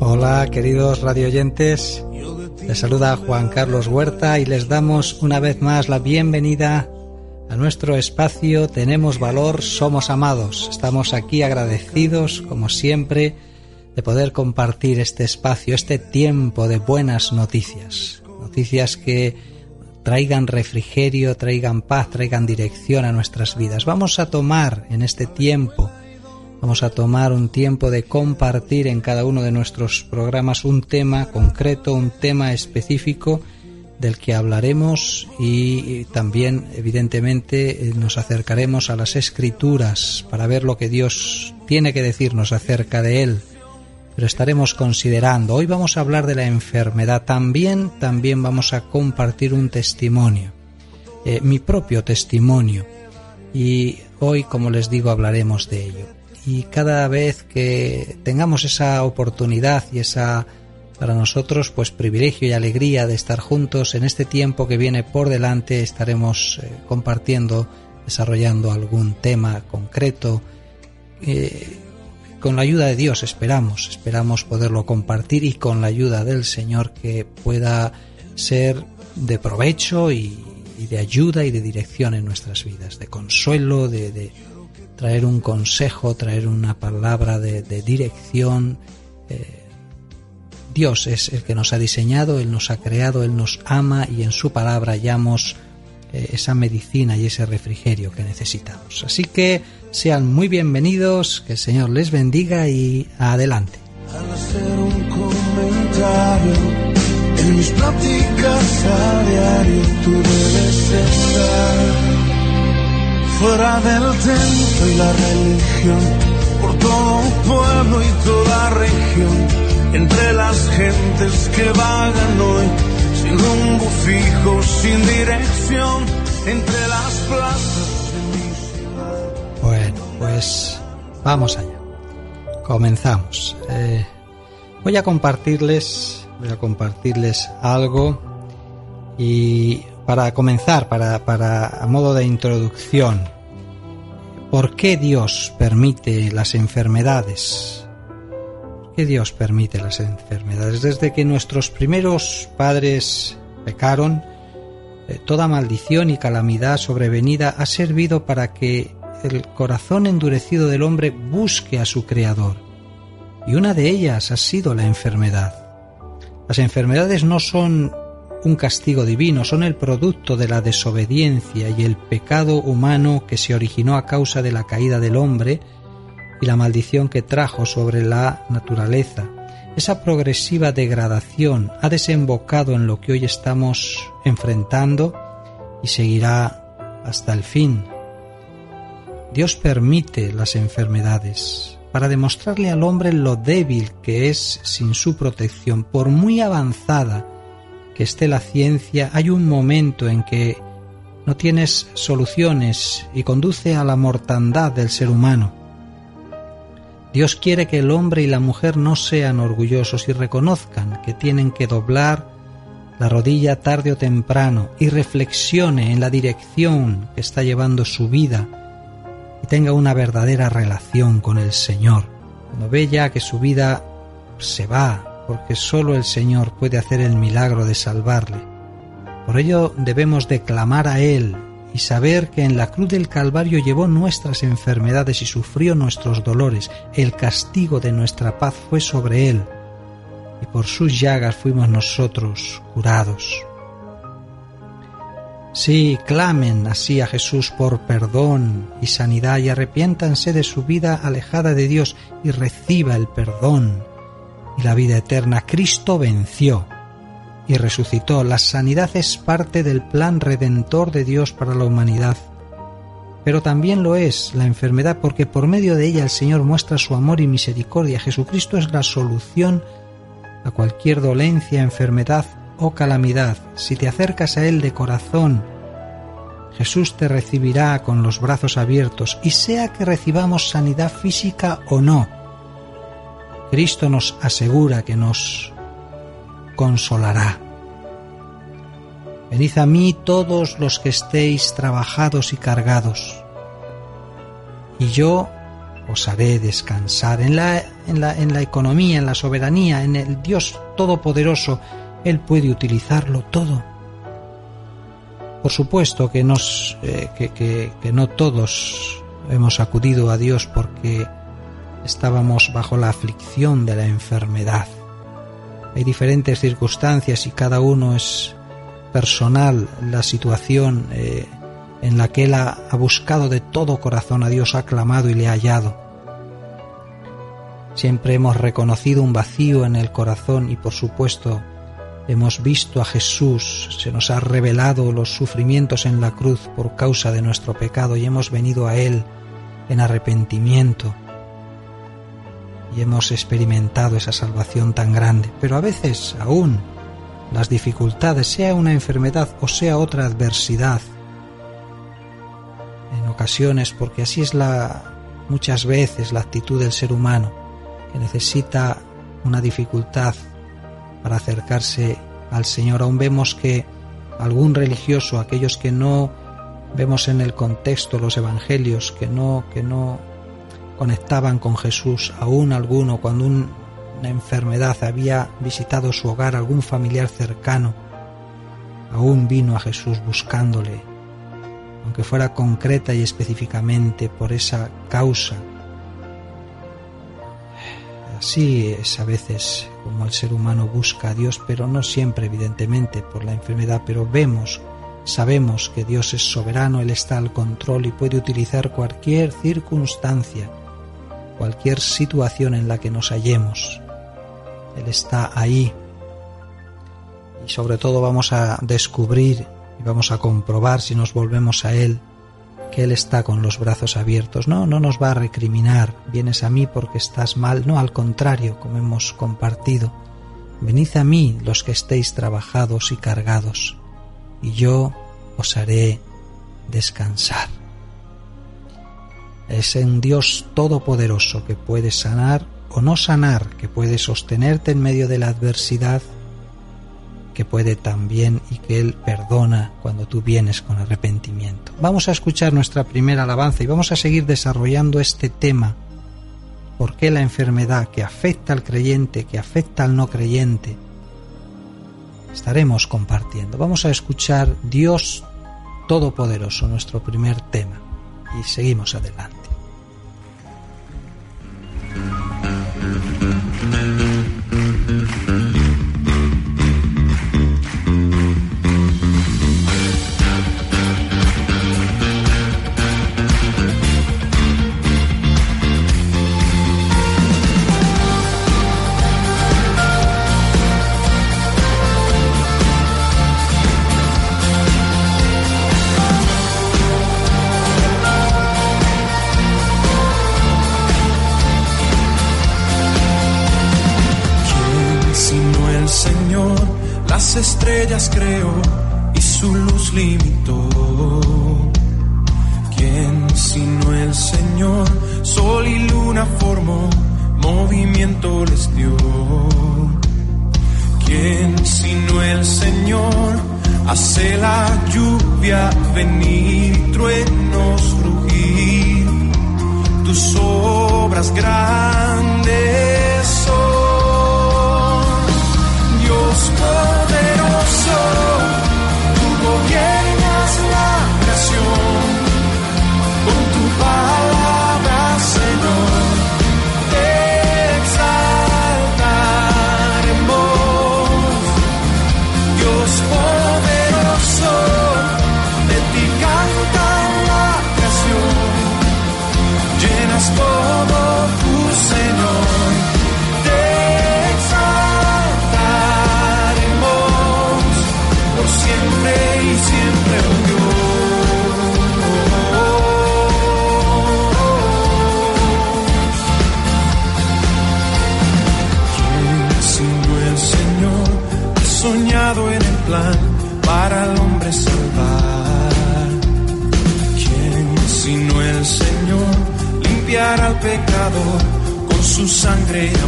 Hola, queridos radioyentes. Les saluda Juan Carlos Huerta y les damos una vez más la bienvenida a nuestro espacio Tenemos Valor, Somos Amados. Estamos aquí agradecidos, como siempre, de poder compartir este espacio, este tiempo de buenas noticias. Noticias que traigan refrigerio, traigan paz, traigan dirección a nuestras vidas. Vamos a tomar en este tiempo Vamos a tomar un tiempo de compartir en cada uno de nuestros programas un tema concreto, un tema específico del que hablaremos y también evidentemente nos acercaremos a las escrituras para ver lo que Dios tiene que decirnos acerca de él. Pero estaremos considerando, hoy vamos a hablar de la enfermedad, también también vamos a compartir un testimonio, eh, mi propio testimonio. Y hoy como les digo hablaremos de ello y cada vez que tengamos esa oportunidad y esa para nosotros pues privilegio y alegría de estar juntos en este tiempo que viene por delante estaremos eh, compartiendo desarrollando algún tema concreto eh, con la ayuda de Dios esperamos esperamos poderlo compartir y con la ayuda del Señor que pueda ser de provecho y, de ayuda y de dirección en nuestras vidas de consuelo de traer un consejo, traer una palabra de, dirección. Eh, Dios es el que nos ha diseñado, Él nos ha creado, Él nos ama y en su palabra hallamos eh, esa medicina y ese refrigerio que necesitamos. Así que sean muy bienvenidos, que el Señor les bendiga y adelante. Al hacer un comentario en mis pláticas a diario, tú debes estar fuera del templo y la religión, por todo pueblo y toda región, entre las gentes que vagan hoy, sin rumbo fijo, sin dirección, entre las plazas de mi ciudad. Bueno, pues vamos allá. Comenzamos. Eh, voy a compartirles, voy a compartirles algo y para comenzar, para, para a modo de introducción, ¿por qué Dios permite las enfermedades? ¿Por qué Dios permite las enfermedades? Desde que nuestros primeros padres pecaron, eh, toda maldición y calamidad sobrevenida ha servido para que el corazón endurecido del hombre busque a su Creador. Y una de ellas ha sido la enfermedad. Las enfermedades no son un castigo divino, son el producto de la desobediencia y el pecado humano que se originó a causa de la caída del hombre y la maldición que trajo sobre la naturaleza. Esa progresiva degradación ha desembocado en lo que hoy estamos enfrentando y seguirá hasta el fin. Dios permite las enfermedades para demostrarle al hombre lo débil que es sin su protección, por muy avanzada que esté la ciencia, hay un momento en que no tienes soluciones y conduce a la mortandad del ser humano. Dios quiere que el hombre y la mujer no sean orgullosos y reconozcan que tienen que doblar la rodilla tarde o temprano y reflexione en la dirección que está llevando su vida y tenga una verdadera relación con el Señor. Cuando ve ya que su vida se va, porque sólo el Señor puede hacer el milagro de salvarle. Por ello debemos de clamar a Él y saber que en la cruz del Calvario llevó nuestras enfermedades y sufrió nuestros dolores. El castigo de nuestra paz fue sobre Él y por sus llagas fuimos nosotros curados. Sí, clamen así a Jesús por perdón y sanidad y arrepiéntanse de su vida alejada de Dios y reciba el perdón y la vida eterna. Cristo venció y resucitó. La sanidad es parte del plan redentor de Dios para la humanidad. Pero también lo es la enfermedad porque por medio de ella el Señor muestra su amor y misericordia. Jesucristo es la solución a cualquier dolencia, enfermedad o calamidad, si te acercas a Él de corazón, Jesús te recibirá con los brazos abiertos y sea que recibamos sanidad física o no, Cristo nos asegura que nos consolará. Venid a mí todos los que estéis trabajados y cargados, y yo os haré descansar en la, economía, en la soberanía, en el Dios Todopoderoso él puede utilizarlo todo. Por supuesto que, eh, que, no todos hemos acudido a Dios porque estábamos bajo la aflicción de la enfermedad. Hay diferentes circunstancias y cada uno es personal la situación eh, en la que él ha, ha, buscado de todo corazón a Dios, ha clamado y le ha hallado. Siempre hemos reconocido un vacío en el corazón y por supuesto Hemos visto a Jesús, se nos ha revelado los sufrimientos en la cruz por causa de nuestro pecado y hemos venido a Él en arrepentimiento y hemos experimentado esa salvación tan grande. Pero a veces aún las dificultades, sea una enfermedad o sea otra adversidad, en ocasiones, porque así es la muchas veces la actitud del ser humano, que necesita una dificultad para acercarse al Señor. Aún vemos que algún religioso, aquellos que no vemos en el contexto los evangelios, que no, que no conectaban con Jesús, aún alguno cuando una enfermedad había visitado su hogar, algún familiar cercano, aún vino a Jesús buscándole, aunque fuera concreta y específicamente por esa causa. Así es a veces como el ser humano busca a Dios, pero no siempre evidentemente por la enfermedad, pero vemos, sabemos que Dios es soberano, Él está al control y puede utilizar cualquier circunstancia, cualquier situación en la que nos hallemos. Él está ahí. Y sobre todo vamos a descubrir y vamos a comprobar si nos volvemos a Él que Él está con los brazos abiertos. No, no nos va a recriminar, vienes a mí porque estás mal, no, al contrario, como hemos compartido. Venid a mí los que estéis trabajados y cargados, y yo os haré descansar. Es un Dios todopoderoso que puede sanar o no sanar, que puede sostenerte en medio de la adversidad que puede también y que Él perdona cuando tú vienes con arrepentimiento. Vamos a escuchar nuestra primera alabanza y vamos a seguir desarrollando este tema. ¿Por qué la enfermedad que afecta al creyente, que afecta al no creyente? Estaremos compartiendo. Vamos a escuchar Dios Todopoderoso, nuestro primer tema. Y seguimos adelante. Estrellas creó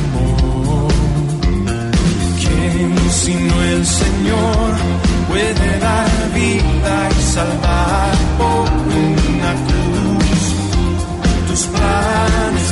amor. ¿Quién sino el Señor puede dar vida y salvar por una cruz? Tus planes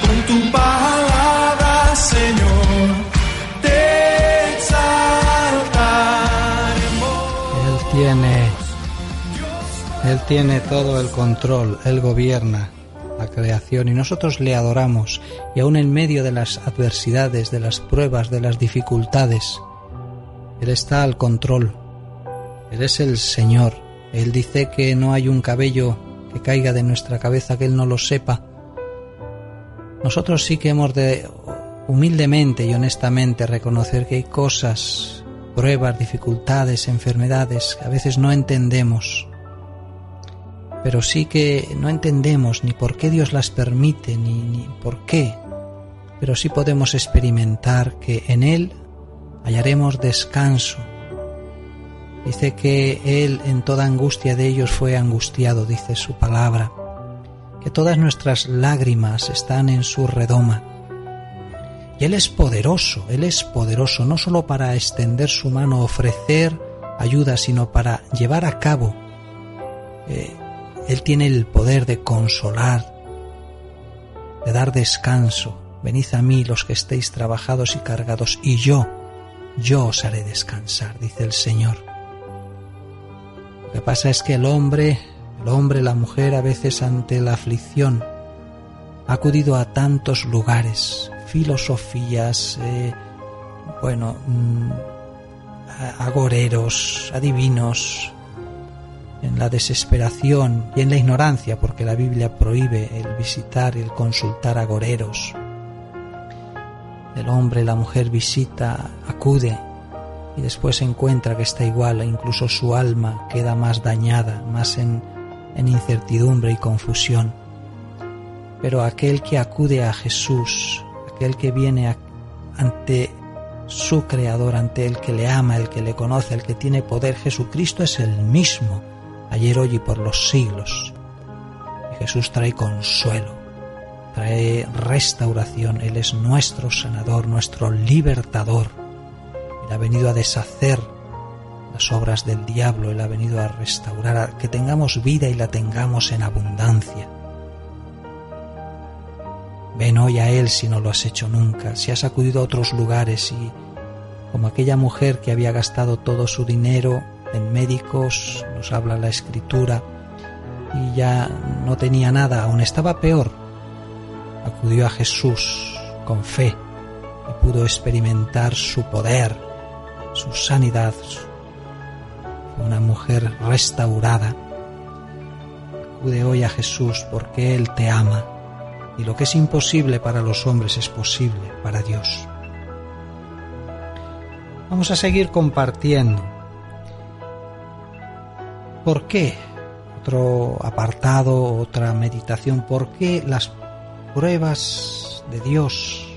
con tu palabra, Señor, te. Él tiene, Él tiene todo el control, Él gobierna la creación y nosotros le adoramos y aún en medio de las adversidades, de las pruebas, de las dificultades, Él está al control. Él es el Señor. Él dice que no hay un cabello que caiga de nuestra cabeza que Él no lo sepa. Nosotros sí que hemos de humildemente y honestamente reconocer que hay cosas, pruebas, dificultades, enfermedades que a veces no entendemos. Pero sí que no entendemos ni por qué Dios las permite, ni, ni por qué. Pero sí podemos experimentar que en Él hallaremos descanso. Dice que Él en toda angustia de ellos fue angustiado, dice su palabra. Que todas nuestras lágrimas están en su redoma. Y Él es poderoso, Él es poderoso no solo para extender su mano, ofrecer ayuda, sino para llevar a cabo. Eh, él tiene el poder de consolar, de dar descanso. Venid a mí los que estéis trabajados y cargados, y yo, yo os haré descansar, dice el Señor. Lo que pasa es que el hombre, el hombre, la mujer, a veces ante la aflicción, ha acudido a tantos lugares, filosofías, eh, bueno, mm, agoreros, adivinos, en la desesperación y en la ignorancia, porque la Biblia prohíbe el visitar y el consultar agoreros. El hombre, la mujer visita, acude y después encuentra que está igual incluso su alma queda más dañada, más en, incertidumbre y confusión. Pero aquel que acude a Jesús, aquel que viene ante su Creador, ante el que le ama, el que le conoce, el que tiene poder, Jesucristo es el mismo, ayer, hoy y por los siglos. Jesús trae consuelo, trae restauración, Él es nuestro sanador, nuestro libertador. Él ha venido a deshacer las obras del diablo, Él ha venido a restaurar, a que tengamos vida y la tengamos en abundancia. Ven hoy a Él si no lo has hecho nunca, si has acudido a otros lugares y, como aquella mujer que había gastado todo su dinero en médicos, nos habla la escritura, y ya no tenía nada, aún estaba peor, acudió a Jesús con fe y pudo experimentar su poder, su sanidad. Una mujer restaurada. Acude hoy a Jesús porque Él te ama y lo que es imposible para los hombres es posible para Dios. Vamos a seguir compartiendo. ¿Por qué otro apartado, otra meditación, ¿por qué las pruebas de Dios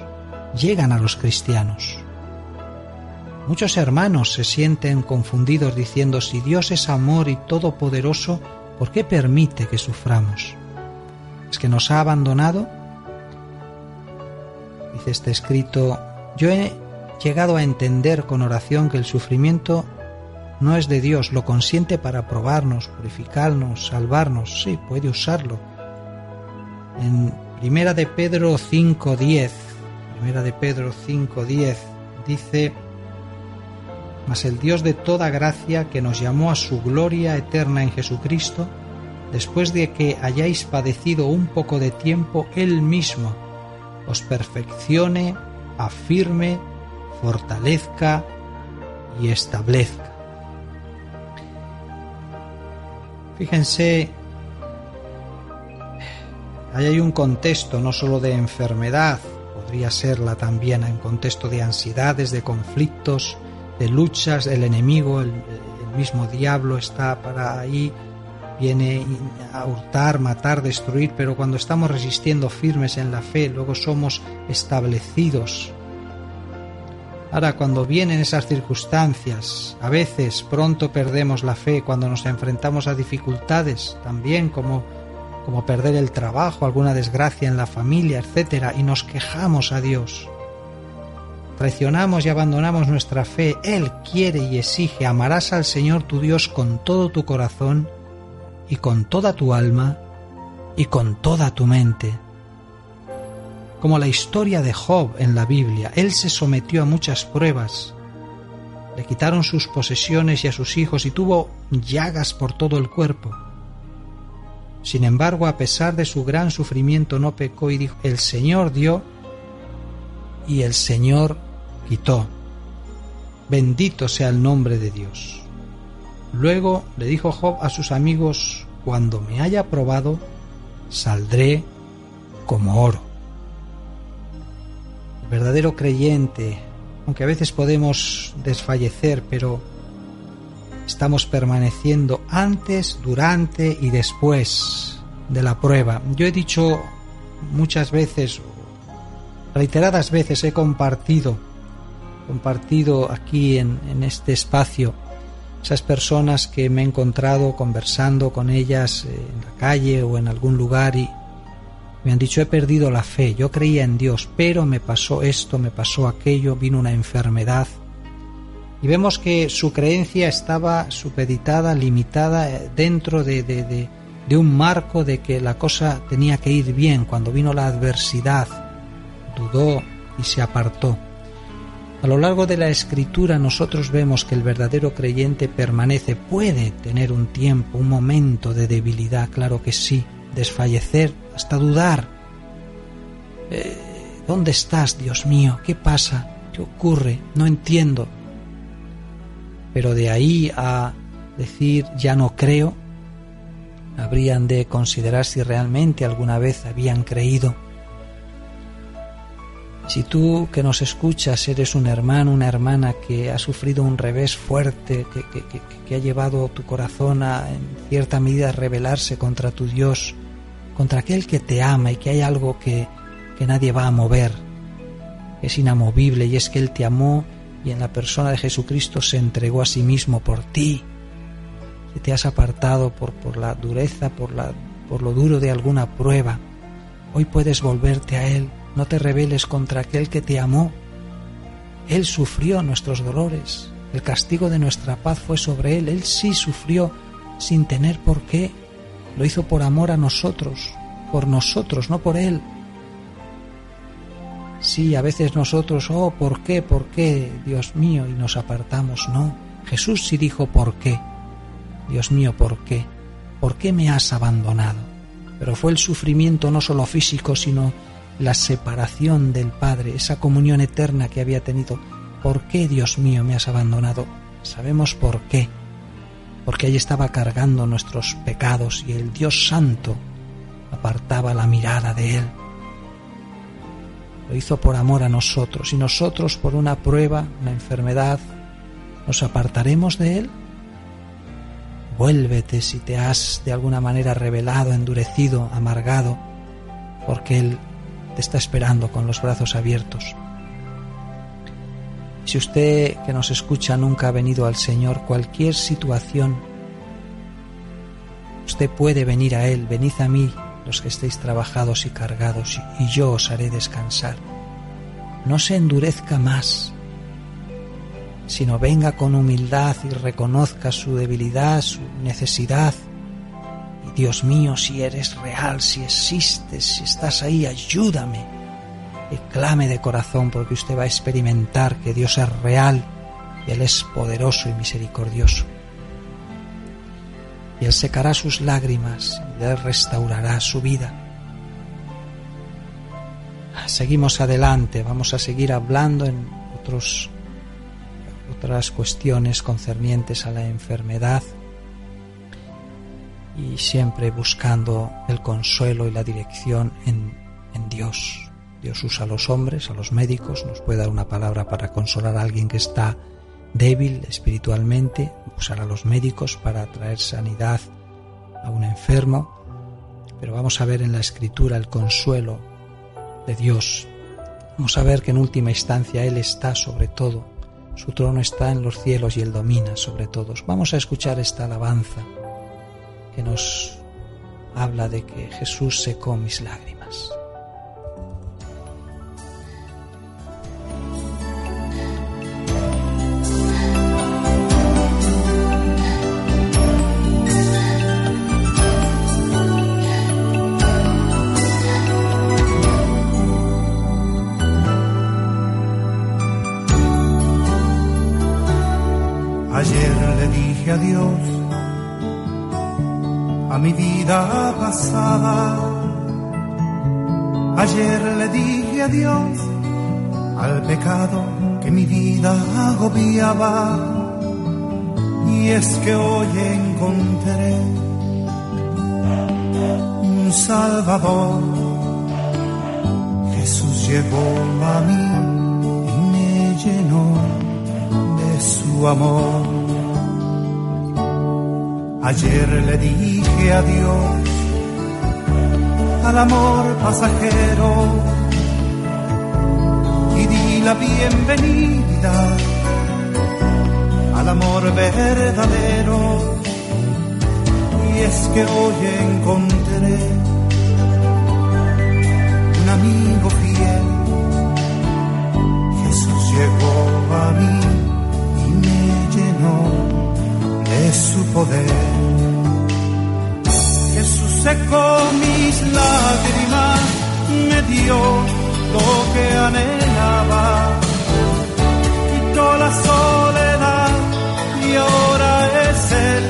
llegan a los cristianos? Muchos hermanos se sienten confundidos diciendo, si Dios es amor y todopoderoso, ¿por qué permite que suframos? ¿Es que nos ha abandonado? Dice este escrito, yo he llegado a entender con oración que el sufrimiento no es de Dios, lo consiente para probarnos, purificarnos, salvarnos, sí, puede usarlo. En Primera de Pedro 5:10, Primera de Pedro 5:10 dice mas el Dios de toda gracia que nos llamó a su gloria eterna en Jesucristo, después de que hayáis padecido un poco de tiempo, Él mismo os perfeccione, afirme, fortalezca y establezca. Fíjense, ahí hay un contexto no solo de enfermedad, podría serla también en contexto de ansiedades, de conflictos, de luchas, el enemigo, el, mismo diablo está para ahí, viene a hurtar, matar, destruir, pero cuando estamos resistiendo firmes en la fe, luego somos establecidos. Ahora, cuando vienen esas circunstancias, a veces pronto perdemos la fe cuando nos enfrentamos a dificultades, también como, como perder el trabajo, alguna desgracia en la familia, etc., y nos quejamos a Dios traicionamos y abandonamos nuestra fe, Él quiere y exige, amarás al Señor tu Dios con todo tu corazón y con toda tu alma y con toda tu mente. Como la historia de Job en la Biblia, Él se sometió a muchas pruebas, le quitaron sus posesiones y a sus hijos y tuvo llagas por todo el cuerpo. Sin embargo, a pesar de su gran sufrimiento, no pecó y dijo, el Señor dio y el Señor Bendito sea el nombre de Dios. Luego le dijo Job a sus amigos, cuando me haya probado, saldré como oro. El verdadero creyente, aunque a veces podemos desfallecer, pero estamos permaneciendo antes, durante y después de la prueba. Yo he dicho muchas veces, reiteradas veces he compartido compartido aquí en, este espacio, esas personas que me he encontrado conversando con ellas eh, en la calle o en algún lugar y me han dicho he perdido la fe, yo creía en Dios, pero me pasó esto, me pasó aquello, vino una enfermedad. Y vemos que su creencia estaba supeditada, limitada eh, dentro de, de, de un marco de que la cosa tenía que ir bien. Cuando vino la adversidad, dudó y se apartó. A lo largo de la escritura nosotros vemos que el verdadero creyente permanece, puede tener un tiempo, un momento de debilidad, claro que sí, desfallecer, hasta dudar. Eh, ¿Dónde estás, Dios mío? ¿Qué pasa? ¿Qué ocurre? No entiendo. Pero de ahí a decir ya no creo, habrían de considerar si realmente alguna vez habían creído si tú que nos escuchas eres un hermano, una hermana que ha sufrido un revés fuerte, que, ha llevado tu corazón a en cierta medida rebelarse contra tu Dios, contra aquel que te ama y que hay algo que, que nadie va a mover, es inamovible y es que Él te amó y en la persona de Jesucristo se entregó a sí mismo por ti, que te has apartado por, por la dureza, por, la, por lo duro de alguna prueba, hoy puedes volverte a Él no te rebeles contra aquel que te amó. Él sufrió nuestros dolores. El castigo de nuestra paz fue sobre Él. Él sí sufrió sin tener por qué. Lo hizo por amor a nosotros, por nosotros, no por Él. Sí, a veces nosotros, oh, ¿por qué? ¿Por qué? Dios mío, y nos apartamos. No, Jesús sí dijo por qué. Dios mío, ¿por qué? ¿Por qué me has abandonado? Pero fue el sufrimiento no solo físico, sino la separación del Padre, esa comunión eterna que había tenido. ¿Por qué, Dios mío, me has abandonado? Sabemos por qué. Porque ahí estaba cargando nuestros pecados y el Dios Santo apartaba la mirada de Él. Lo hizo por amor a nosotros y nosotros por una prueba, una enfermedad, ¿nos apartaremos de Él? vuélvete si te has de alguna manera revelado, endurecido, amargado, porque Él te está esperando con los brazos abiertos. Si usted que nos escucha nunca ha venido al Señor, cualquier situación, usted puede venir a Él, venid a mí los que estéis trabajados y cargados, y yo os haré descansar. No se endurezca más, sino venga con humildad y reconozca su debilidad, su necesidad. Dios mío, si eres real, si existes, si estás ahí, ayúdame. Y clame de corazón porque usted va a experimentar que Dios es real y Él es poderoso y misericordioso. Y Él secará sus lágrimas y Él restaurará su vida. Seguimos adelante, vamos a seguir hablando en otros otras cuestiones concernientes a la enfermedad y siempre buscando el consuelo y la dirección en, en, Dios. Dios usa a los hombres, a los médicos, nos puede dar una palabra para consolar a alguien que está débil espiritualmente, usar a los médicos para traer sanidad a un enfermo, pero vamos a ver en la escritura el consuelo de Dios. Vamos a ver que en última instancia Él está sobre todo su trono está en los cielos y Él domina sobre todos. Vamos a escuchar esta alabanza que nos habla de que Jesús secó mis lágrimas. Vida pasada. Ayer le dije adiós al pecado que mi vida agobiaba. Y es que hoy encontré un Salvador. Jesús llegó a mí y me llenó de su amor. Ayer le dije adiós al amor pasajero y di la bienvenida al amor verdadero. Y es que hoy encontré un amigo fiel. Jesús llegó a mí y me llenó de su poder. Jesús secó mis lágrimas, me dio lo que anhelaba, quitó la soledad y ahora es Él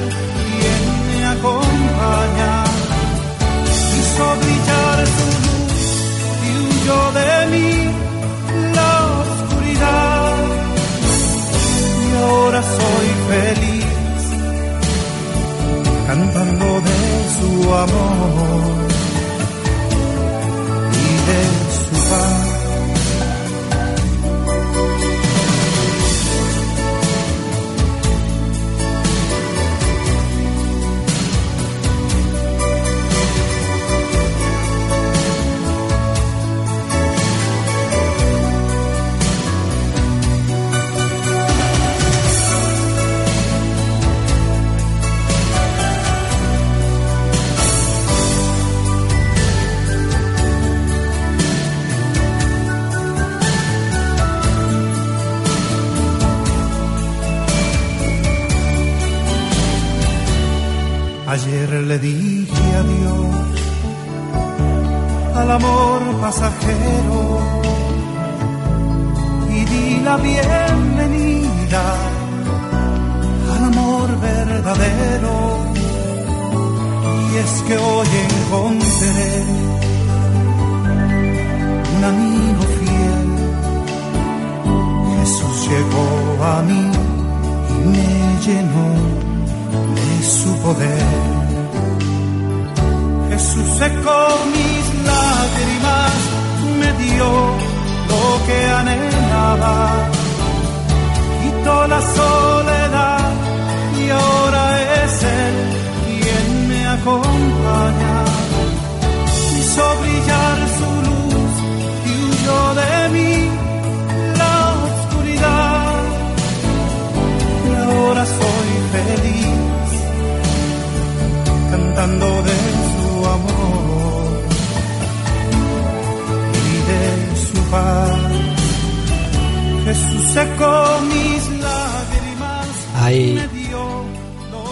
quien me acompaña. Hizo brillar su luz y huyó de mí la oscuridad y ahora soy feliz cantando de su amor Ayer le dije adiós al amor pasajero y di la bienvenida al amor verdadero. Y es que hoy encontré un amigo fiel. Jesús llegó a mí y me llenó de su poder. Jesús secó mis lágrimas, me dio lo que anhelaba, quitó la soledad y ahora es Él quien me acompaña. Hizo brillar su luz y huyó de mí la oscuridad y ahora soy feliz de su amor y de su paz. Jesús secó mis lágrimas. Hay,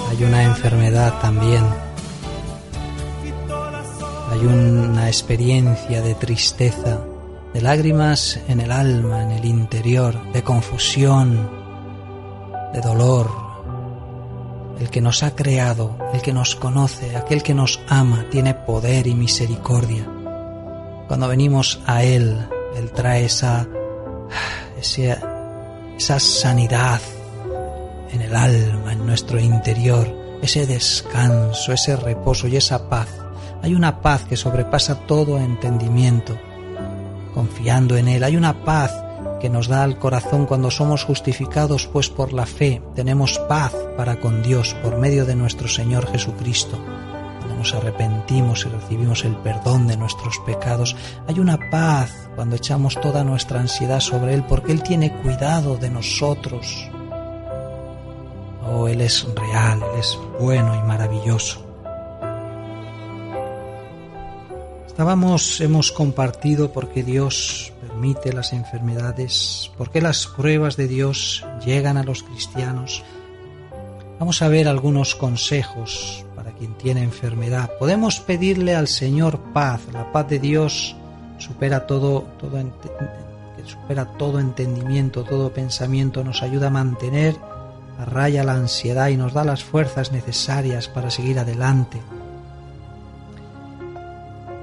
hay una enfermedad también. Hay una experiencia de tristeza, de lágrimas en el alma, en el interior, de confusión, de dolor, el que nos ha creado, el que nos conoce, aquel que nos ama, tiene poder y misericordia. Cuando venimos a Él, Él trae esa, esa, esa sanidad en el alma, en nuestro interior, ese descanso, ese reposo y esa paz. Hay una paz que sobrepasa todo entendimiento. Confiando en Él, hay una paz que nos da al corazón cuando somos justificados, pues por la fe tenemos paz para con Dios por medio de nuestro Señor Jesucristo. Cuando nos arrepentimos y recibimos el perdón de nuestros pecados, hay una paz cuando echamos toda nuestra ansiedad sobre Él, porque Él tiene cuidado de nosotros. Oh, Él es real, Él es bueno y maravilloso. Estábamos, hemos compartido por qué Dios permite las enfermedades, por qué las pruebas de Dios llegan a los cristianos. Vamos a ver algunos consejos para quien tiene enfermedad. Podemos pedirle al Señor paz. La paz de Dios supera todo, todo, supera todo entendimiento, todo pensamiento. Nos ayuda a mantener a raya la ansiedad y nos da las fuerzas necesarias para seguir adelante.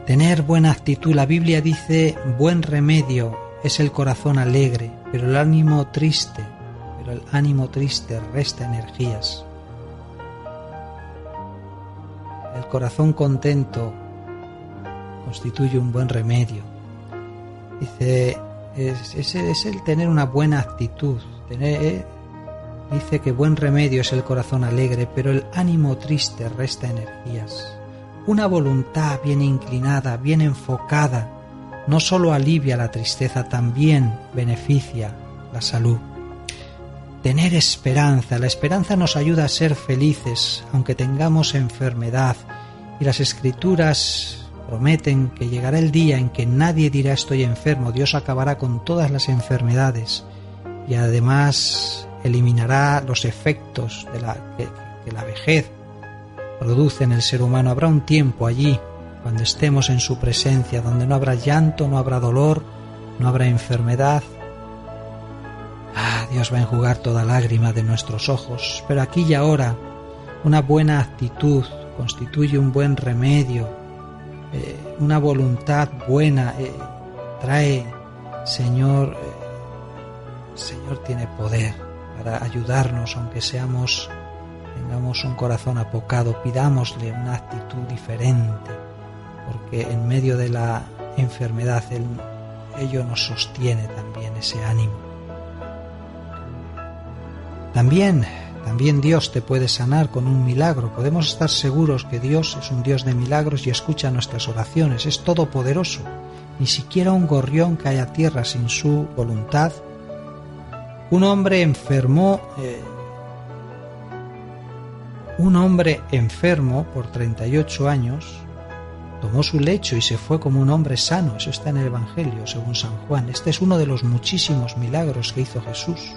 Tener buena actitud. La Biblia dice, buen remedio es el corazón alegre, pero el ánimo triste, pero el ánimo triste resta energías. El corazón contento constituye un buen remedio. Dice, es, es, el tener una buena actitud. Eh, dice que buen remedio es el corazón alegre, pero el ánimo triste resta energías. Una voluntad bien inclinada, bien enfocada, no solo alivia la tristeza, también beneficia la salud. Tener esperanza. La esperanza nos ayuda a ser felices, aunque tengamos enfermedad. Y las escrituras prometen que llegará el día en que nadie dirá estoy enfermo. Dios acabará con todas las enfermedades y además eliminará los efectos de la, que, que la vejez produce en el ser humano. Habrá un tiempo allí, cuando estemos en su presencia, donde no habrá llanto, no habrá dolor, no habrá enfermedad. Ah, Dios va a enjugar toda lágrima de nuestros ojos, pero aquí y ahora una buena actitud constituye un buen remedio, eh, una voluntad buena eh, trae, Señor, eh, Señor tiene poder para ayudarnos, aunque seamos tengamos un corazón apocado, pidámosle una actitud diferente, porque en medio de la enfermedad él, ello nos sostiene también ese ánimo. También, también Dios te puede sanar con un milagro. Podemos estar seguros que Dios es un Dios de milagros y escucha nuestras oraciones. Es todopoderoso. Ni siquiera un gorrión cae a tierra sin su voluntad. Un hombre enfermó eh, un hombre enfermo por 38 años tomó su lecho y se fue como un hombre sano. Eso está en el Evangelio, según San Juan. Este es uno de los muchísimos milagros que hizo Jesús.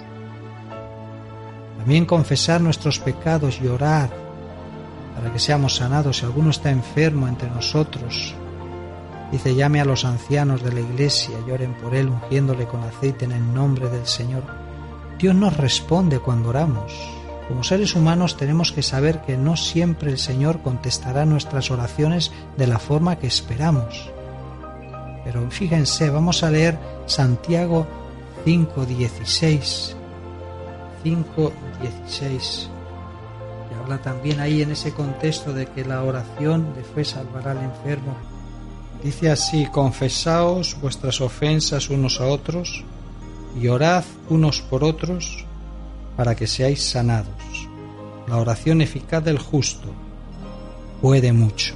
También confesar nuestros pecados y orar para que seamos sanados. Si alguno está enfermo entre nosotros, dice llame a los ancianos de la iglesia y por él ungiéndole con aceite en el nombre del Señor. Dios nos responde cuando oramos. Como seres humanos tenemos que saber que no siempre el Señor contestará nuestras oraciones de la forma que esperamos. Pero fíjense, vamos a leer Santiago 5.16. 5.16. Y habla también ahí en ese contexto de que la oración de fe salvará al enfermo. Dice así, confesaos vuestras ofensas unos a otros y orad unos por otros para que seáis sanados. La oración eficaz del justo puede mucho.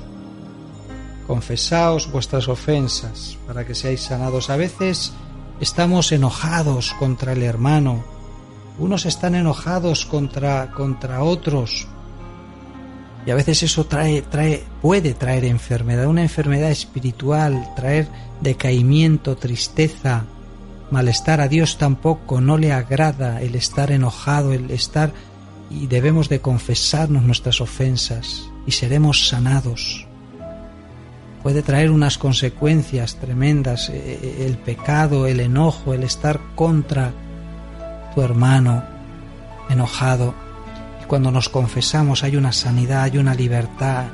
Confesaos vuestras ofensas para que seáis sanados. A veces estamos enojados contra el hermano. Unos están enojados contra, contra otros. Y a veces eso trae, trae, puede traer enfermedad, una enfermedad espiritual, traer decaimiento, tristeza, malestar. A Dios tampoco no le agrada el estar enojado, el estar y debemos de confesarnos nuestras ofensas y seremos sanados. Puede traer unas consecuencias tremendas eh, eh, el pecado, el enojo, el estar contra tu hermano enojado. Y cuando nos confesamos hay una sanidad, hay una libertad.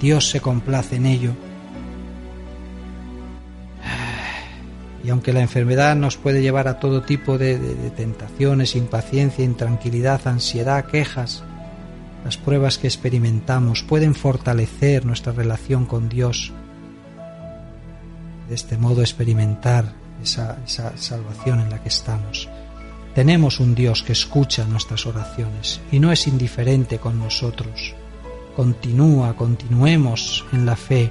Dios se complace en ello. Y aunque la enfermedad nos puede llevar a todo tipo de, tentaciones, impaciencia, intranquilidad, ansiedad, quejas, las pruebas que experimentamos pueden fortalecer nuestra relación con Dios. De este modo experimentar esa, esa salvación en la que estamos. Tenemos un Dios que escucha nuestras oraciones y no es indiferente con nosotros. Continúa, continuemos en la fe.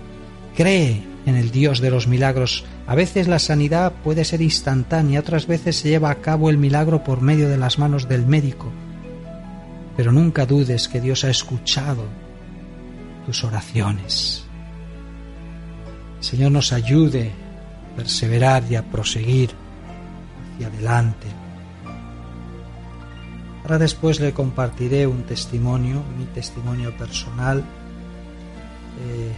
Cree en el Dios de los milagros. A veces la sanidad puede ser instantánea, otras veces se lleva a cabo el milagro por medio de las manos del médico. Pero nunca dudes que Dios ha escuchado tus oraciones. Señor nos ayude a perseverar y a proseguir hacia adelante. Ahora después le compartiré un testimonio, mi testimonio personal. Eh,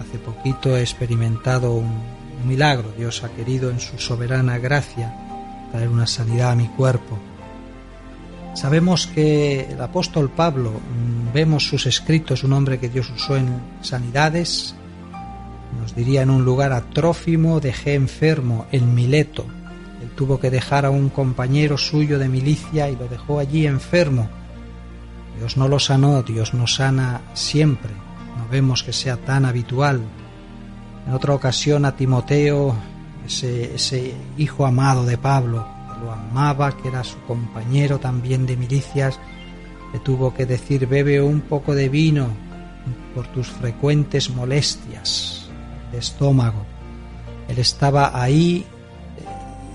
Hace poquito he experimentado un, milagro. Dios ha querido en su soberana gracia traer una sanidad a mi cuerpo. Sabemos que el apóstol Pablo, mm, vemos sus escritos, un hombre que Dios usó en sanidades, nos diría en un lugar a Trófimo dejé enfermo en Mileto. Él tuvo que dejar a un compañero suyo de milicia y lo dejó allí enfermo. Dios no lo sanó, Dios nos sana siempre no vemos que sea tan habitual. En otra ocasión a Timoteo, ese, hijo amado de Pablo, que lo amaba, que era su compañero también de milicias, le tuvo que decir bebe un poco de vino por tus frecuentes molestias de estómago. Él estaba ahí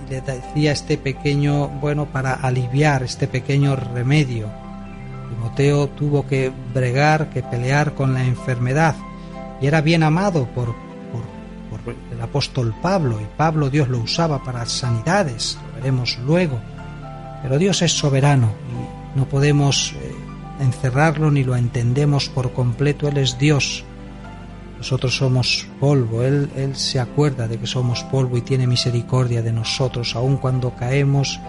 le decía este pequeño, bueno, para aliviar este pequeño remedio Timoteo tuvo que bregar, que pelear con la enfermedad y era bien amado por, por, el apóstol Pablo y Pablo Dios lo usaba para sanidades, lo veremos luego. Pero Dios es soberano y no podemos eh, encerrarlo ni lo entendemos por completo, Él es Dios. Nosotros somos polvo, él, él se acuerda de que somos polvo y tiene misericordia de nosotros, aun cuando caemos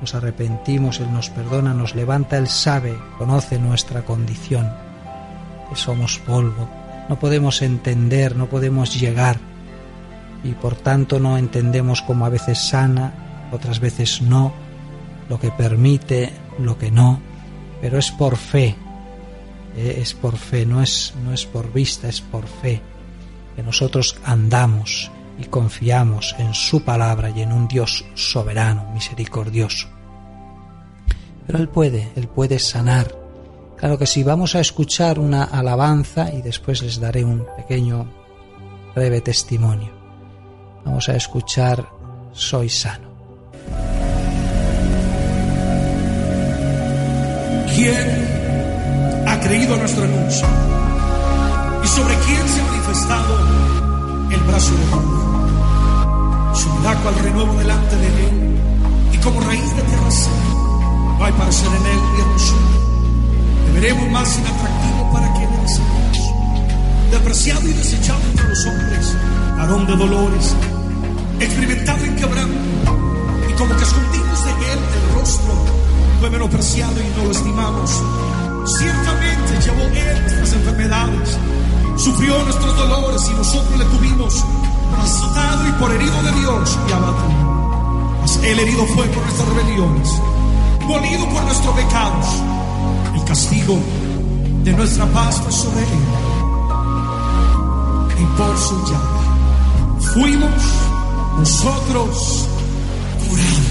nos arrepentimos, Él nos perdona, nos levanta, Él sabe, conoce nuestra condición, que somos polvo, no podemos entender, no podemos llegar. Y por tanto no entendemos como a veces sana, otras veces no, lo que permite, lo que no, pero es por fe, es por fe, no es, no es por vista, es por fe, que nosotros andamos y confiamos en su palabra y en un Dios soberano, misericordioso. Pero Él puede, Él puede sanar. Claro que sí, vamos a escuchar una alabanza y después les daré un pequeño, breve testimonio. Vamos a escuchar Soy sano. ¿Quién creído nuestro anuncio? ¿Y sobre quién se ha manifestado el brazo de Dios? Su milagro al renuevo delante de él y como raíz de tierra seca, no hay parecer en él y hermosura. Le veremos más inatractivo para quienes somos, despreciado y desechado entre los hombres, varón de dolores, experimentado en quebranto, y como que escondimos de él el rostro, fue menospreciado y no lo estimamos. Ciertamente llevó él nuestras enfermedades, sufrió nuestros dolores y nosotros le tuvimos azotado y por herido de Dios y abatido. Mas él herido fue por nuestras rebeliones, molido por nuestros pecados. El castigo de nuestra paz fue sobre él. Y por su llave fuimos nosotros curados.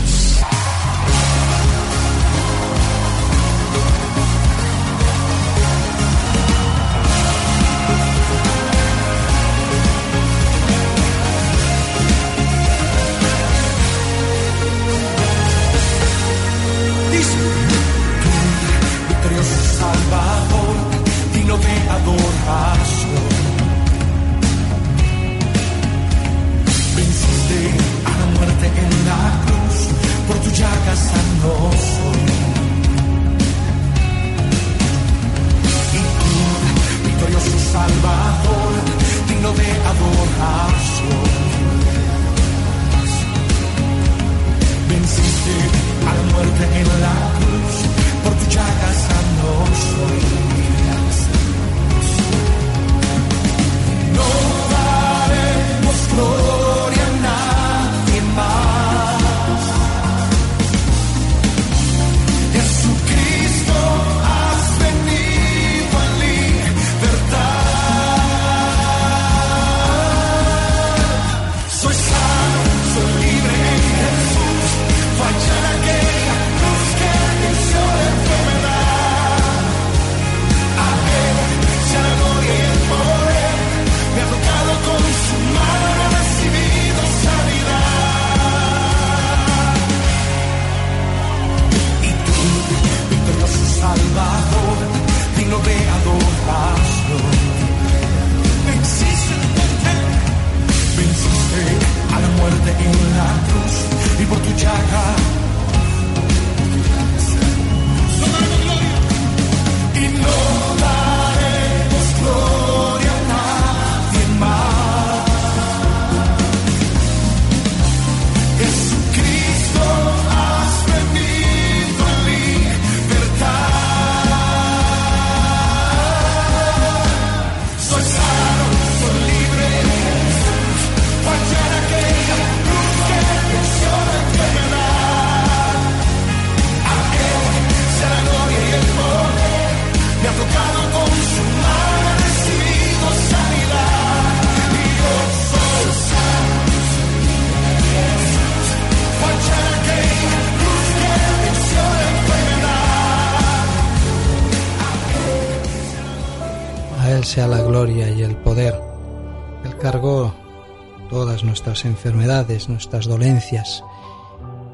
Nuestras enfermedades, nuestras dolencias.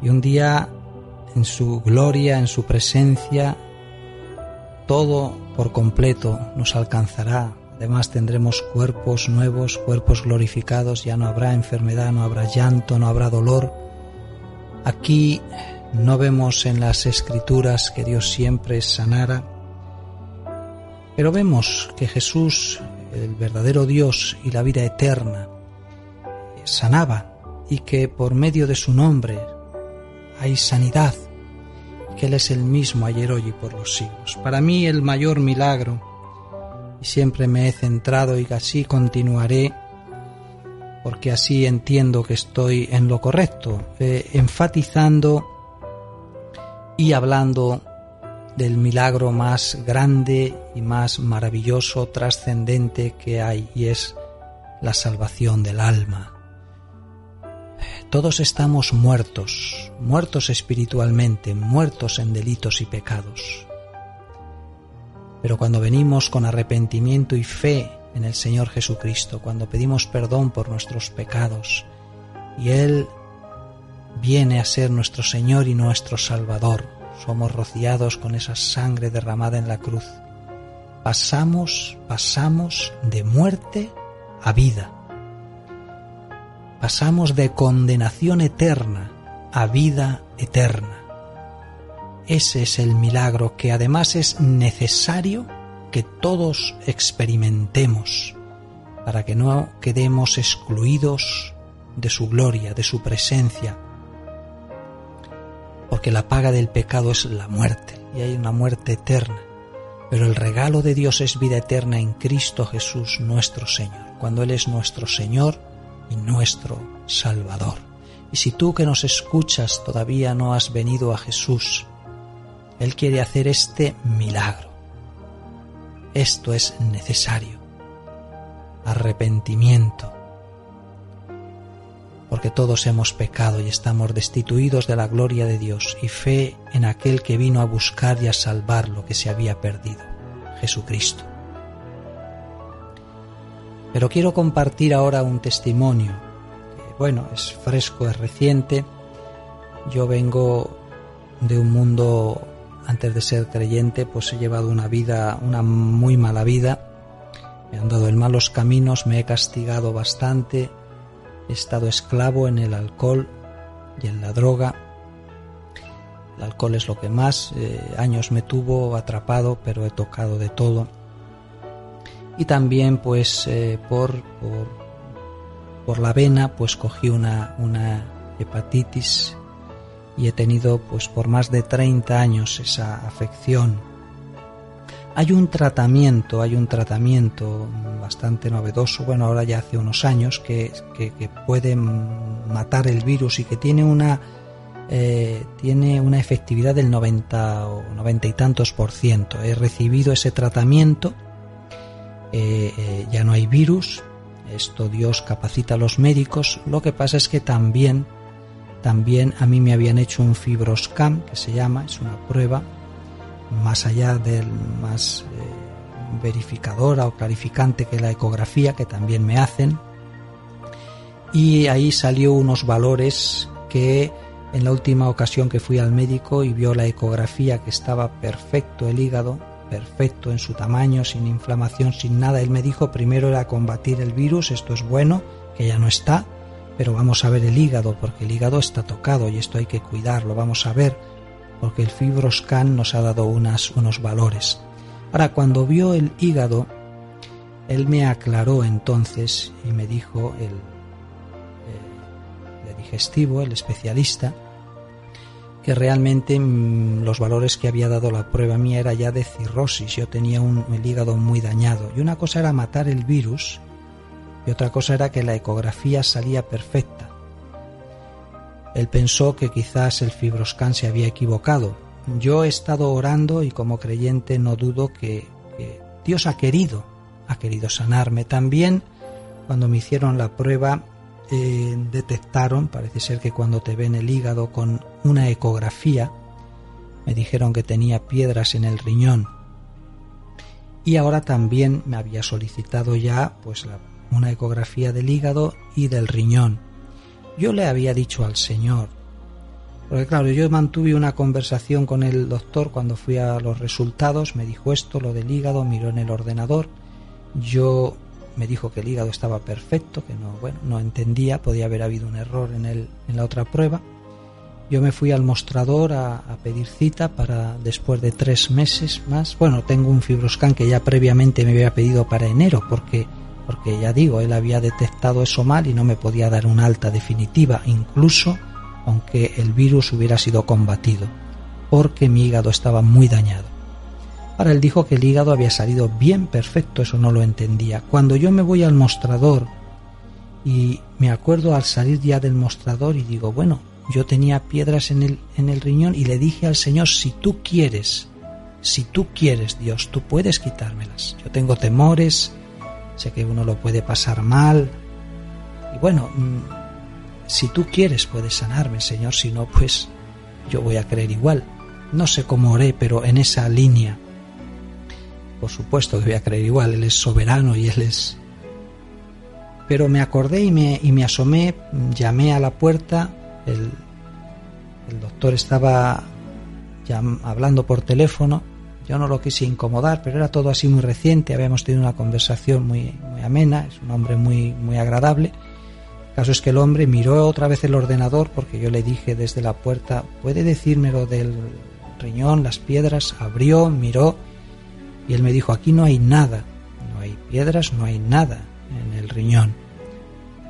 Y un día, en su gloria, en su presencia, todo por completo nos alcanzará. Además tendremos cuerpos nuevos, cuerpos glorificados, ya no habrá enfermedad, no habrá llanto, no habrá dolor. Aquí no vemos en las escrituras que Dios siempre sanara, pero vemos que Jesús, el verdadero Dios y la vida eterna, sanaba y que por medio de su nombre hay sanidad, que Él es el mismo ayer, hoy y por los siglos. Para mí el mayor milagro, y siempre me he centrado y así continuaré, porque así entiendo que estoy en lo correcto, eh, enfatizando y hablando del milagro más grande y más maravilloso, trascendente que hay, y es la salvación del alma. Todos estamos muertos, muertos espiritualmente, muertos en delitos y pecados. Pero cuando venimos con arrepentimiento y fe en el Señor Jesucristo, cuando pedimos perdón por nuestros pecados, y Él viene a ser nuestro Señor y nuestro Salvador, somos rociados con esa sangre derramada en la cruz. Pasamos, pasamos de muerte a vida. Pasamos de condenación eterna a vida eterna. Ese es el milagro que además es necesario que todos experimentemos para que no quedemos excluidos de su gloria, de su presencia, porque la paga del pecado es la muerte y hay una muerte eterna. Pero el regalo de Dios es vida eterna en Cristo Jesús nuestro Señor, cuando Él es nuestro Señor y nuestro Salvador. Y si tú que nos escuchas todavía no has venido a Jesús, Él quiere hacer este milagro. Esto es necesario. Arrepentimiento, porque todos hemos pecado y estamos destituidos de la gloria de Dios, y fe en aquel que vino a buscar y a salvar lo que se había perdido, Jesucristo. Pero quiero compartir ahora un testimonio, bueno, es fresco, es reciente. Yo vengo de un mundo, antes de ser creyente, pues he llevado una vida, una muy mala vida. Me han dado en malos caminos, me he castigado bastante, he estado esclavo en el alcohol y en la droga. El alcohol es lo que más eh, años me tuvo atrapado, pero he tocado de todo. Y también pues eh, por, por, la vena pues cogí una, una hepatitis y he tenido pues por más de 30 años esa afección hay un tratamiento, hay un tratamiento bastante novedoso, bueno, ahora ya hace unos años, que, que, puede matar el virus y que tiene una, eh, tiene una efectividad del 90 o 90 y tantos por ciento. He recibido ese tratamiento, eh, eh, ya no hay virus, esto Dios capacita a los médicos, lo que pasa es que también, también a mí me habían hecho un fibroscan, que se llama, es una prueba más allá del más eh, verificadora o clarificante que la ecografía que también me hacen. Y ahí salió unos valores que en la última ocasión que fui al médico y vio la ecografía que estaba perfecto el hígado, perfecto en su tamaño, sin inflamación, sin nada, él me dijo primero era combatir el virus, esto es bueno, que ya no está, pero vamos a ver el hígado, porque el hígado está tocado y esto hay que cuidarlo, vamos a ver porque el fibroscan nos ha dado unas, unos valores. Ahora, cuando vio el hígado, él me aclaró entonces y me dijo el, el digestivo, el especialista, que realmente mm, los valores que había dado la prueba mía era ya de cirrosis, yo tenía un, el hígado muy dañado. Y una cosa era matar el virus y otra cosa era que la ecografía salía perfecta. Él pensó que quizás el fibroscan se había equivocado. Yo he estado orando y como creyente no dudo que, Dios ha querido, ha querido sanarme. También cuando me hicieron la prueba eh, detectaron, parece ser que cuando te ven el hígado con una ecografía, me dijeron que tenía piedras en el riñón. y ahora también me había solicitado ya pues una ecografía del hígado y del riñón. Yo le había dicho al Señor, porque claro, yo mantuve una conversación con el doctor cuando fui a los resultados, me dijo esto, lo del hígado, miró en el ordenador, yo me dijo que el hígado estaba perfecto, que no, bueno, no entendía, podía haber habido un error en, el, en la otra prueba. Yo me fui al mostrador a, pedir cita para después de tres meses más. Bueno, tengo un fibroscan que ya previamente me había pedido para enero, porque, porque ya digo, él había detectado eso mal y no me podía dar una alta definitiva, incluso aunque el virus hubiera sido combatido, porque mi hígado estaba muy dañado. Ahora él dijo que el hígado había salido bien perfecto, eso no lo entendía. Cuando yo me voy al mostrador y me acuerdo al salir ya del mostrador y digo, bueno, yo tenía piedras en el, en el riñón y le dije al Señor, si tú quieres, si tú quieres, Dios, tú puedes quitármelas. Yo tengo temores, sé que uno lo puede pasar mal. Y bueno, mm, si tú quieres puedes sanarme, Señor, si no, pues yo voy a creer igual. No sé cómo oré, pero en esa línea por supuesto que voy a creer igual, Él es soberano y Él es... Pero me acordé y me, y me asomé, llamé a la puerta, el, doctor estaba llam- hablando por teléfono, yo no lo quise incomodar, pero era todo así muy reciente, habíamos tenido una conversación muy, muy amena, es un hombre muy, muy agradable. El caso es que el hombre miró otra vez el ordenador porque yo le dije desde la puerta, ¿puede decirme lo del riñón, las piedras? Abrió, miró y él me dijo, aquí no hay nada, no hay piedras, no hay nada en el riñón.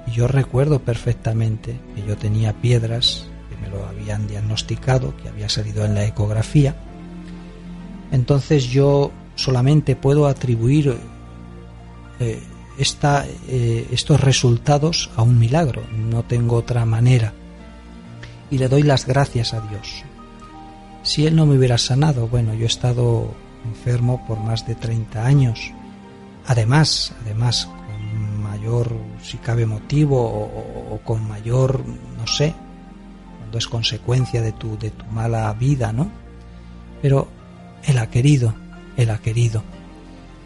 Y yo recuerdo perfectamente que yo tenía piedras, que me lo habían diagnosticado, que había salido en la ecografía. Entonces yo solamente puedo atribuir eh, esta, eh, estos resultados a un milagro, no tengo otra manera. Y le doy las gracias a Dios. Si Él no me hubiera sanado, bueno, yo he estado enfermo por más de 30 años. Además, además, si cabe motivo, o, con mayor, no sé, cuando es consecuencia de tu, de tu mala vida, ¿no? Pero Él ha querido, Él ha querido.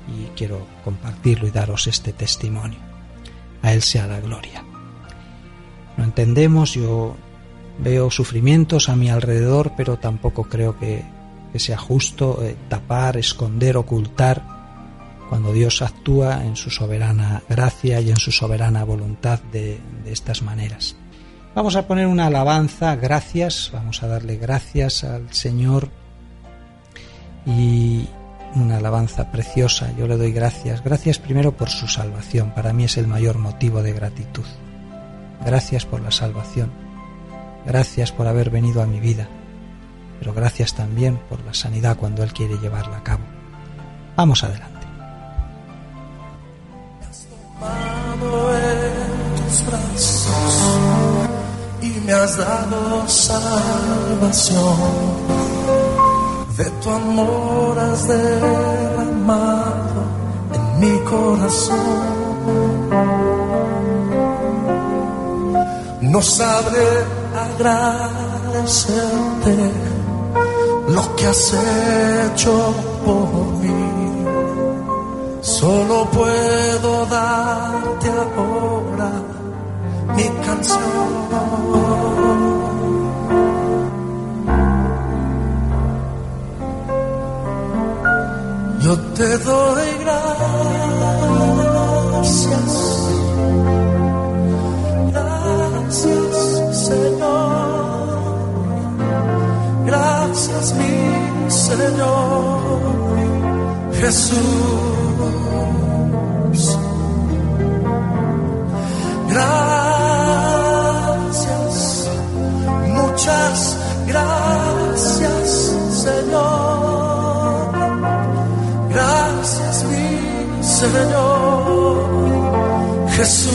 Y quiero compartirlo y daros este testimonio. A Él sea la gloria. No entendemos, yo veo sufrimientos a mi alrededor, pero tampoco creo que, que sea justo eh, tapar, esconder, ocultar cuando Dios actúa en su soberana gracia y en su soberana voluntad de, estas maneras. Vamos a poner una alabanza, gracias, vamos a darle gracias al Señor y una alabanza preciosa. Yo le doy gracias, gracias primero por su salvación, para mí es el mayor motivo de gratitud. Gracias por la salvación, gracias por haber venido a mi vida, pero gracias también por la sanidad cuando Él quiere llevarla a cabo. Vamos adelante. Brazos y me has dado salvación. De tu amor has derramado en mi corazón. No sabré agradecerte lo que has hecho por mí. Solo puedo darte ahora mi canción. Yo te doy gracias. Gracias, Señor. Gracias, mi Señor. Jesús. Gracias, muchas gracias, Señor. Gracias, mi Señor. Jesús,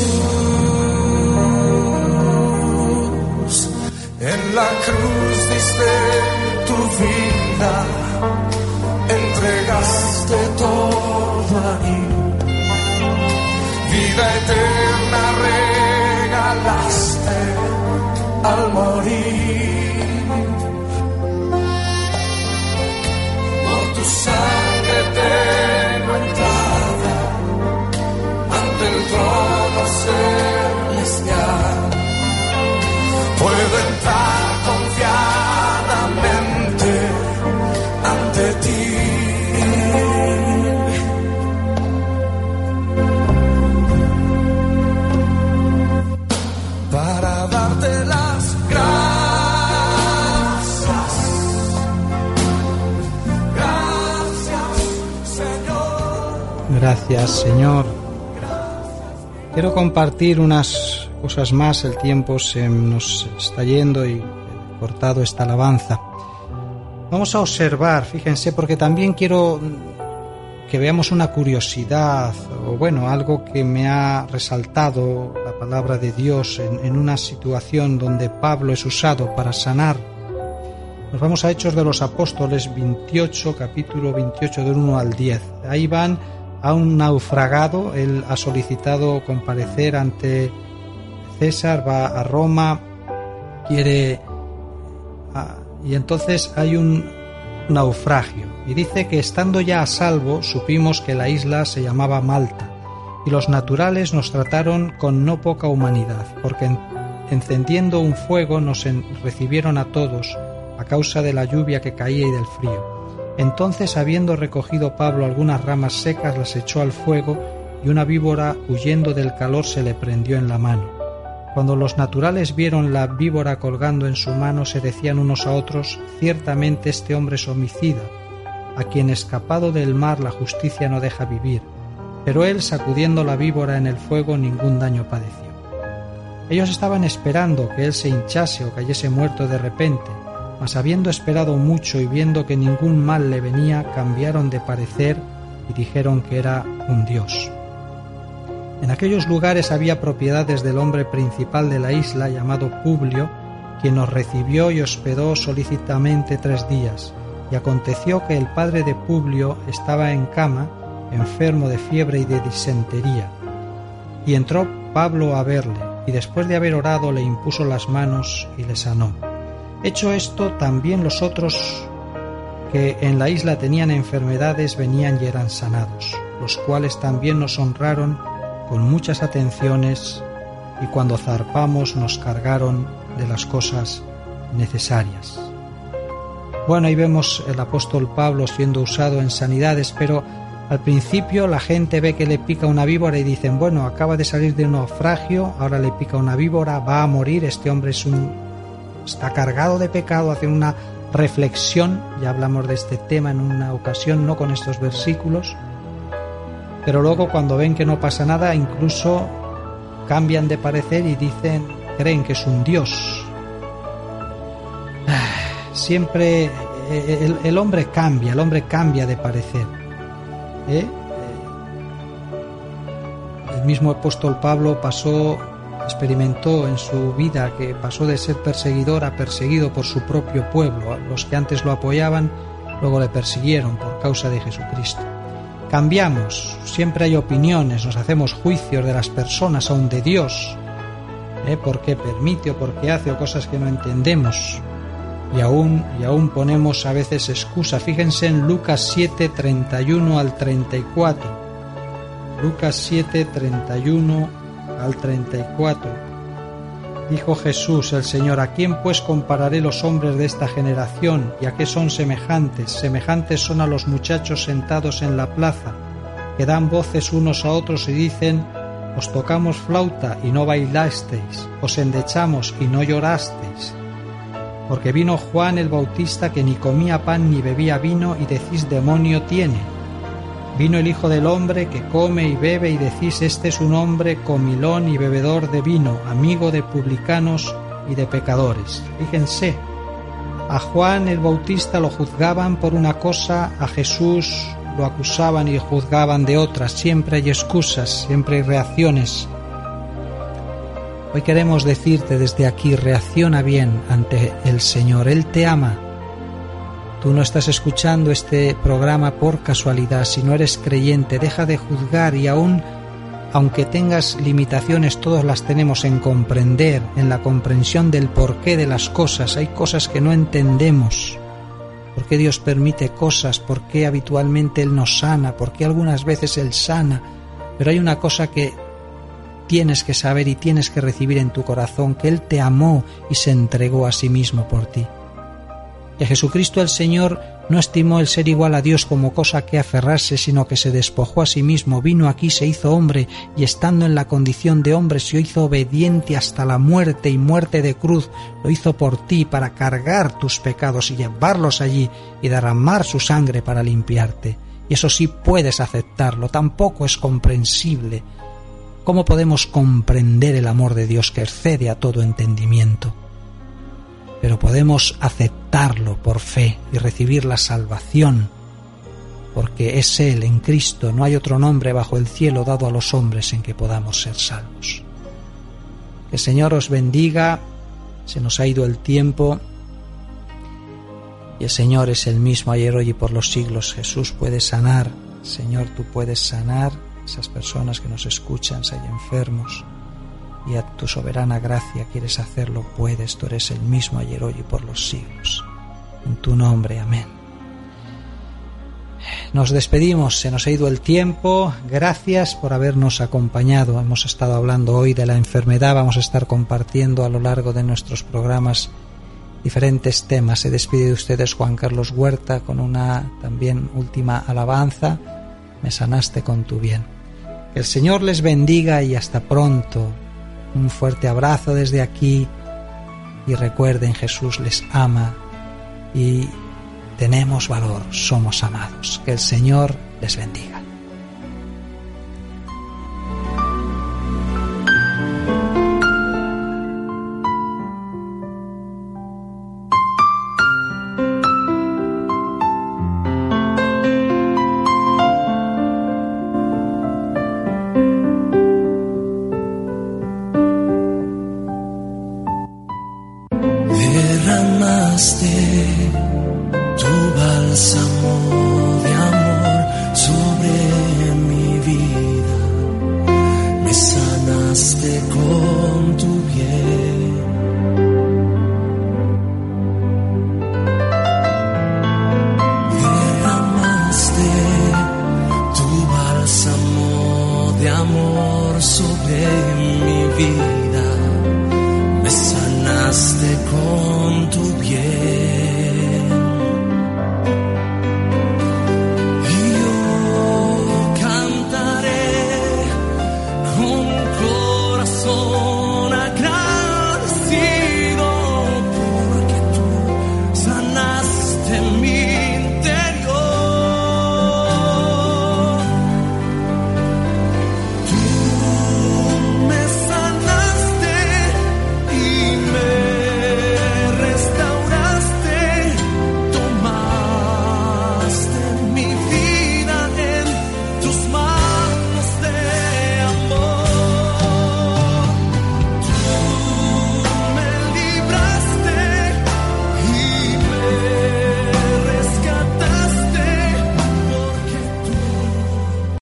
en la cruz diste tu vida entregaste todo ahí. Vida eterna sangre tengo Gracias, Señor. Quiero compartir unas cosas más. El tiempo se nos está yendo y he cortado esta alabanza. Vamos a observar, fíjense, porque también quiero que veamos una curiosidad o bueno, algo que me ha resaltado la palabra de Dios en, en una situación donde Pablo es usado para sanar. Nos vamos a Hechos de los Apóstoles 28, capítulo 28 del 1 al 10. Ahí van a un naufragado, él ha solicitado comparecer ante César, va a Roma, quiere... y entonces hay un naufragio. Y dice que estando ya a salvo, supimos que la isla se llamaba Malta, y los naturales nos trataron con no poca humanidad, porque encendiendo un fuego nos recibieron a todos, a causa de la lluvia que caía y del frío entonces, habiendo recogido Pablo algunas ramas secas, las echó al fuego, y una víbora, huyendo del calor, se le prendió en la mano. Cuando los naturales vieron la víbora colgando en su mano, se decían unos a otros, ciertamente este hombre es homicida, a quien escapado del mar la justicia no deja vivir. Pero él, sacudiendo la víbora en el fuego, ningún daño padeció. Ellos estaban esperando que él se hinchase o cayese muerto de repente, mas habiendo esperado mucho y viendo que ningún mal le venía, cambiaron de parecer y dijeron que era un dios. En aquellos lugares había propiedades del hombre principal de la isla llamado Publio, quien nos recibió y hospedó solícitamente tres días. Y aconteció que el padre de Publio estaba en cama, enfermo de fiebre y de disentería. Y entró Pablo a verle, y después de haber orado le impuso las manos y le sanó. Hecho esto, también los otros que en la isla tenían enfermedades venían y eran sanados, los cuales también nos honraron con muchas atenciones y cuando zarpamos nos cargaron de las cosas necesarias. Bueno, ahí vemos el apóstol Pablo siendo usado en sanidades, pero al principio la gente ve que le pica una víbora y dicen, bueno, acaba de salir de un naufragio, ahora le pica una víbora, va a morir, este hombre es un está cargado de pecado, hacen una reflexión, ya hablamos de este tema en una ocasión, no con estos versículos, pero luego cuando ven que no pasa nada, incluso cambian de parecer y dicen, creen que es un Dios. Siempre eh, el, hombre cambia, el hombre cambia de parecer. ¿eh? El mismo apóstol Pablo pasó experimentó en su vida que pasó de ser perseguidor a perseguido por su propio pueblo. Los que antes lo apoyaban luego le persiguieron por causa de Jesucristo. Cambiamos, siempre hay opiniones, nos hacemos juicios de las personas, aun de Dios, ¿eh? por qué permite o por qué hace o cosas que no entendemos. Y aún, y aún ponemos a veces excusa. Fíjense en Lucas 7, 31 al 34. Lucas 7, 31 al 34. Dijo Jesús el Señor, ¿a quién pues compararé los hombres de esta generación y a qué son semejantes? Semejantes son a los muchachos sentados en la plaza, que dan voces unos a otros y dicen, os tocamos flauta y no bailasteis, os endechamos y no llorasteis. Porque vino Juan el Bautista que ni comía pan ni bebía vino y decís demonio tiene Vino el Hijo del Hombre que come y bebe y decís este es un hombre comilón y bebedor de vino, amigo de publicanos y de pecadores. Fíjense, a Juan el Bautista lo juzgaban por una cosa, a Jesús lo acusaban y juzgaban de otra. Siempre hay excusas, siempre hay reacciones. Hoy queremos decirte desde aquí, reacciona bien ante el Señor. Él te ama Tú no estás escuchando este programa por casualidad, si no eres creyente, deja de juzgar y aún, aunque tengas limitaciones, todos las tenemos en comprender, en la comprensión del porqué de las cosas. Hay cosas que no entendemos. ¿Por qué Dios permite cosas? ¿Por qué habitualmente Él nos sana? ¿Por qué algunas veces Él sana? Pero hay una cosa que tienes que saber y tienes que recibir en tu corazón, que Él te amó y se entregó a sí mismo por ti que Jesucristo el Señor no estimó el ser igual a Dios como cosa que aferrarse, sino que se despojó a sí mismo, vino aquí, se hizo hombre, y estando en la condición de hombre se hizo obediente hasta la muerte y muerte de cruz, lo hizo por ti para cargar tus pecados y llevarlos allí y derramar su sangre para limpiarte. Y eso sí puedes aceptarlo, tampoco es comprensible. ¿Cómo podemos comprender el amor de Dios que excede a todo entendimiento? Pero podemos aceptarlo por fe y recibir la salvación, porque es Él en Cristo, no hay otro nombre bajo el cielo dado a los hombres en que podamos ser salvos. Que el Señor os bendiga, se nos ha ido el tiempo y el Señor es el mismo ayer, hoy y por los siglos. Jesús puede sanar. Señor, tú puedes sanar esas personas que nos escuchan, si hay enfermos. Y a tu soberana gracia quieres hacerlo, puedes. Tú eres el mismo ayer, hoy y por los siglos. En tu nombre, amén. Nos despedimos, se nos ha ido el tiempo. Gracias por habernos acompañado. Hemos estado hablando hoy de la enfermedad. Vamos a estar compartiendo a lo largo de nuestros programas diferentes temas. Se despide de ustedes Juan Carlos Huerta con una también última alabanza. Me sanaste con tu bien. Que el Señor les bendiga y hasta pronto. Un fuerte abrazo desde aquí y recuerden Jesús les ama y tenemos valor, somos amados. Que el Señor les bendiga.